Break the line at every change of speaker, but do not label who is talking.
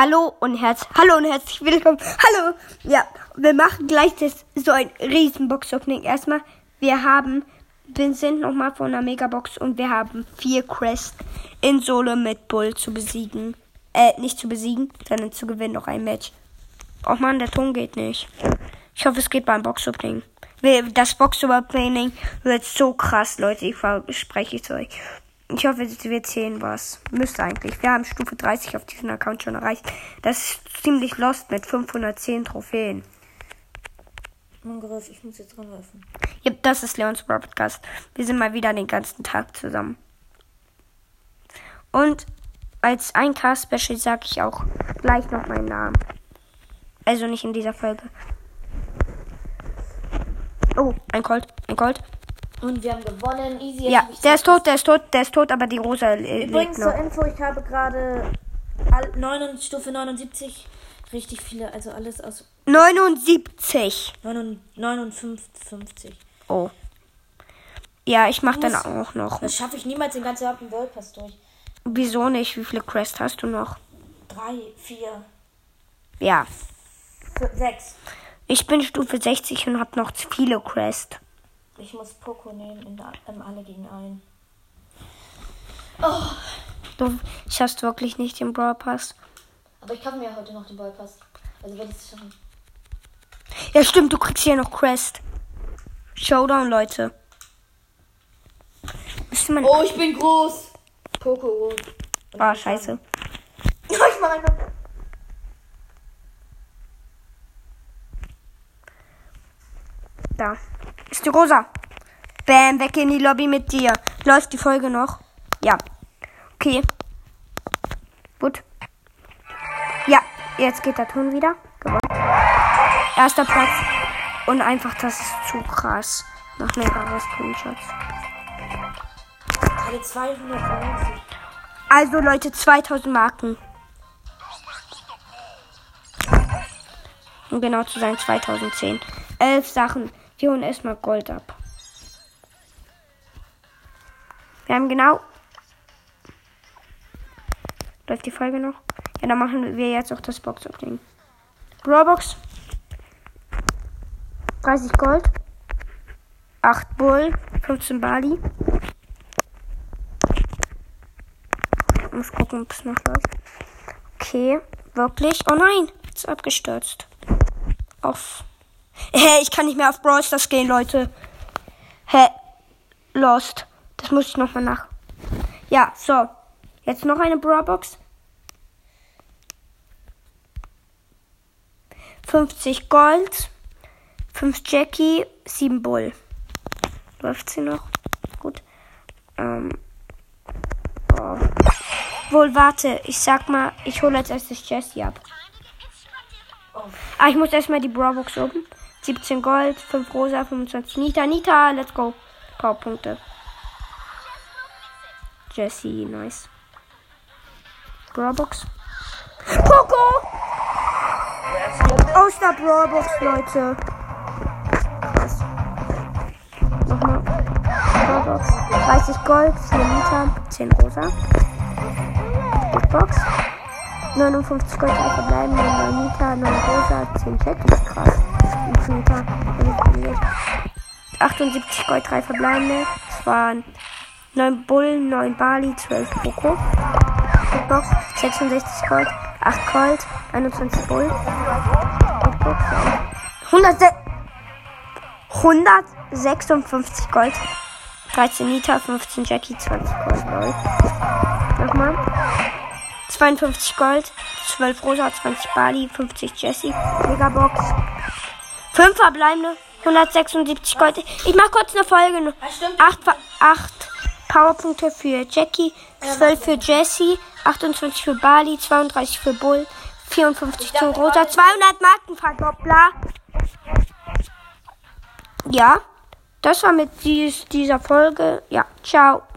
Hallo und herz Hallo und herzlich willkommen. Hallo. Ja, wir machen gleich das so ein riesen Box-Opening. Erstmal, wir haben wir sind nochmal von einer Megabox und wir haben vier Quests in Solo mit Bull zu besiegen. Äh, nicht zu besiegen, sondern zu gewinnen noch ein Match. Oh man, der Ton geht nicht. Ich hoffe, es geht beim Box-Opening. Das Box-Opening wird so krass, Leute. Ich verspreche es euch. Ich hoffe, wir zählen was. Müsste eigentlich. Wir haben Stufe 30 auf diesem Account schon erreicht. Das ist ziemlich lost mit 510 Trophäen.
Mangriff, ich muss jetzt ranwerfen.
Ja, das ist Leons Podcast. Wir sind mal wieder den ganzen Tag zusammen. Und als 1K-Special sage ich auch gleich noch meinen Namen. Also nicht in dieser Folge. Oh, ein Colt, ein Colt.
Und wir haben gewonnen. Easy.
Ja, der ist tot, der ist tot, der ist tot, aber die rosa
Übrigens zur Info, ich habe gerade Stufe 79 richtig viele, also alles aus
79.
59.
Oh. Ja, ich mach dann auch noch.
Das schaffe ich niemals den ganzen Abend World Pass durch.
Wieso nicht? Wie viele Quests hast du noch?
Drei, vier.
Ja.
sechs.
Ich bin Stufe 60 und hab noch viele Quests.
Ich muss Poco nehmen in, der, in alle gegen einen.
Oh. Du schaffst wirklich nicht den Brawl Pass.
Aber ich kaufe mir heute noch den Brawl Pass. Also werde ich es schaffen.
Ja, stimmt, du kriegst hier noch Quest. Showdown, Leute.
oh, ich bin groß. Poco.
Ah, oh, scheiße.
ich mach einfach.
Da. Ist die Rosa. Bam, weg in die Lobby mit dir. Läuft die Folge noch? Ja. Okay. Gut. Ja, jetzt geht der Ton wieder. Gewonnen. Erster Platz. Und einfach, das ist zu krass. Nach mega Screenshots.
Alle 290.
Also Leute, 2000 Marken. Um genau zu sein, 2010. Elf Sachen. Wir holen erstmal Gold ab. Wir haben genau. Läuft die Folge noch? Ja, dann machen wir jetzt auch das Box-Opening. Brawlbox. 30 Gold. 8 Bull. 15 Bali. Ich muss gucken, ob es noch läuft. Okay, wirklich. Oh nein, ist abgestürzt. Auf. Hä, ich kann nicht mehr auf Brawl Stars gehen, Leute. Hä? Lost. Das muss ich nochmal nach. Ja, so. Jetzt noch eine Brawlbox. 50 Gold. 5 Jackie. 7 Bull. Läuft sie noch? Gut. Ähm. Oh. Wohl, warte. Ich sag mal, ich hole jetzt erst das Jessie ab. Ah, ich muss erstmal die Brawlbox oben. 17 Gold, 5 Rosa, 25 Nita. Nita, let's go. Powerpunkte. Jesse, nice. Brawlbox. Poco! Aus der Brawlbox, Leute. Nochmal. Brawlbox. 30 Gold, 4 Nita, 10 Rosa. Big Box. 59 Gold, 3 verbleiben, 9 Nita, 9 Rosa, 10 Check. Krass. 78 Gold, 3 verbleibende. Das waren 9 Bull, 9 Bali, 12 Poco. Box 66 Gold, 8 Gold, 21 Bull. Box 156 Gold, 13 Nita, 15 Jackie, 20 Gold. Gold. Nochmal. 52 Gold, 12 Rosa, 20 Bali, 50 Jessie, Megabox, 5 verbleibende, 176 Gold. Ich mach kurz eine Folge. 8, 8 Powerpunkte für Jackie, 12 für Jessie, 28 für Bali, 32 für Bull, 54 zu Rosa, 200 Marken Verdoppler. Ja, das war mit dies, dieser Folge. Ja, ciao.